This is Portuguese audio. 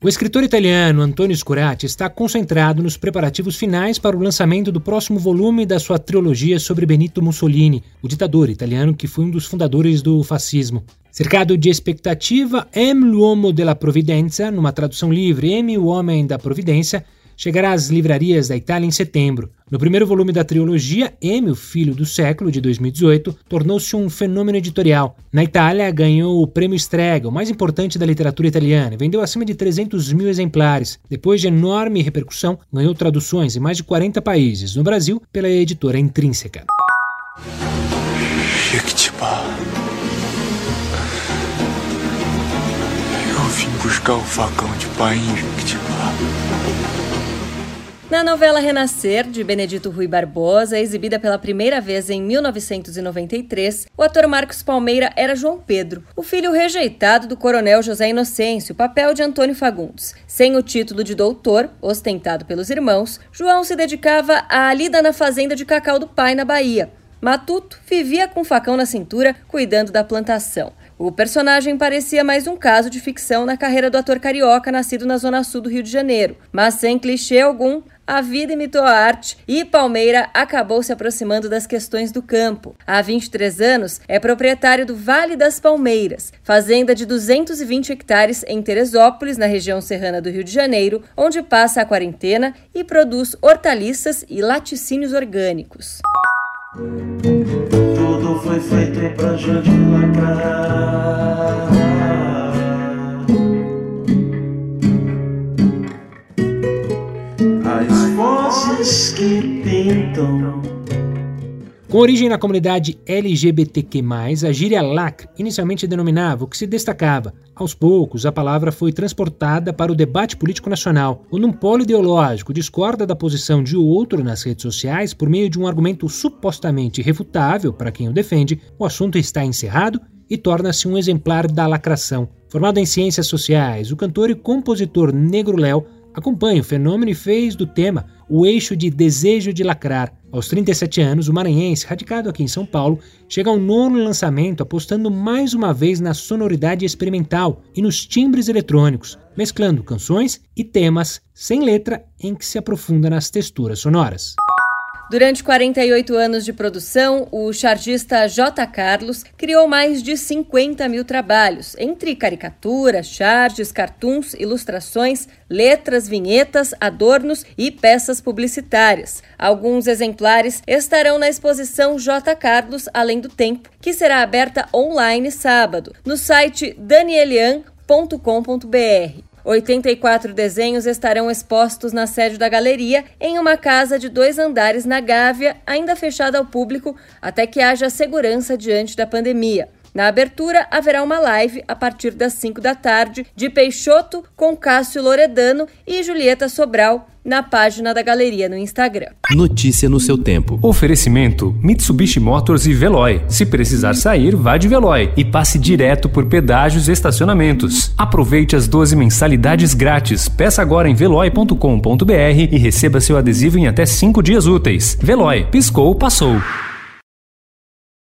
O escritor italiano Antonio Scurati está concentrado nos preparativos finais para o lançamento do próximo volume da sua trilogia sobre Benito Mussolini, o ditador italiano que foi um dos fundadores do fascismo. Cercado de expectativa, M l'uomo della providenza, numa tradução livre, M o homem da providência, chegará às livrarias da Itália em setembro. No primeiro volume da trilogia, M, o Filho do Século, de 2018, tornou-se um fenômeno editorial. Na Itália, ganhou o Prêmio Strega, o mais importante da literatura italiana, e vendeu acima de 300 mil exemplares. Depois de enorme repercussão, ganhou traduções em mais de 40 países. No Brasil, pela editora Intrínseca. Eu vim buscar o facão de pai em. Na novela Renascer, de Benedito Rui Barbosa, exibida pela primeira vez em 1993, o ator Marcos Palmeira era João Pedro, o filho rejeitado do coronel José Inocêncio, papel de Antônio Fagundes. Sem o título de doutor, ostentado pelos irmãos, João se dedicava à lida na fazenda de cacau do pai, na Bahia. Matuto vivia com um facão na cintura, cuidando da plantação. O personagem parecia mais um caso de ficção na carreira do ator carioca nascido na zona sul do Rio de Janeiro, mas sem clichê algum, a vida imitou a arte e Palmeira acabou se aproximando das questões do campo. Há 23 anos, é proprietário do Vale das Palmeiras, fazenda de 220 hectares em Teresópolis, na região serrana do Rio de Janeiro, onde passa a quarentena e produz hortaliças e laticínios orgânicos. Foi feito pra gente lacrar. que pintam. Com origem na comunidade LGBTQ+, a gíria lacre inicialmente denominava o que se destacava. Aos poucos, a palavra foi transportada para o debate político nacional. Quando um polo ideológico discorda da posição de outro nas redes sociais por meio de um argumento supostamente refutável para quem o defende, o assunto está encerrado e torna-se um exemplar da lacração. Formado em ciências sociais, o cantor e compositor Negro Léo acompanha o fenômeno e fez do tema o eixo de desejo de lacrar. Aos 37 anos, o maranhense, radicado aqui em São Paulo, chega ao nono lançamento apostando mais uma vez na sonoridade experimental e nos timbres eletrônicos, mesclando canções e temas sem letra em que se aprofunda nas texturas sonoras. Durante 48 anos de produção, o chargista J. Carlos criou mais de 50 mil trabalhos, entre caricaturas, charges, cartoons, ilustrações, letras, vinhetas, adornos e peças publicitárias. Alguns exemplares estarão na exposição J. Carlos Além do Tempo, que será aberta online sábado, no site danielian.com.br. 84 desenhos estarão expostos na sede da galeria, em uma casa de dois andares na Gávea, ainda fechada ao público até que haja segurança diante da pandemia. Na abertura, haverá uma live a partir das 5 da tarde de Peixoto com Cássio Loredano e Julieta Sobral na página da galeria no Instagram. Notícia no seu tempo. Oferecimento: Mitsubishi Motors e Veloy. Se precisar sair, vá de Veloy e passe direto por pedágios e estacionamentos. Aproveite as 12 mensalidades grátis. Peça agora em veloy.com.br e receba seu adesivo em até 5 dias úteis. Veloy, piscou, passou.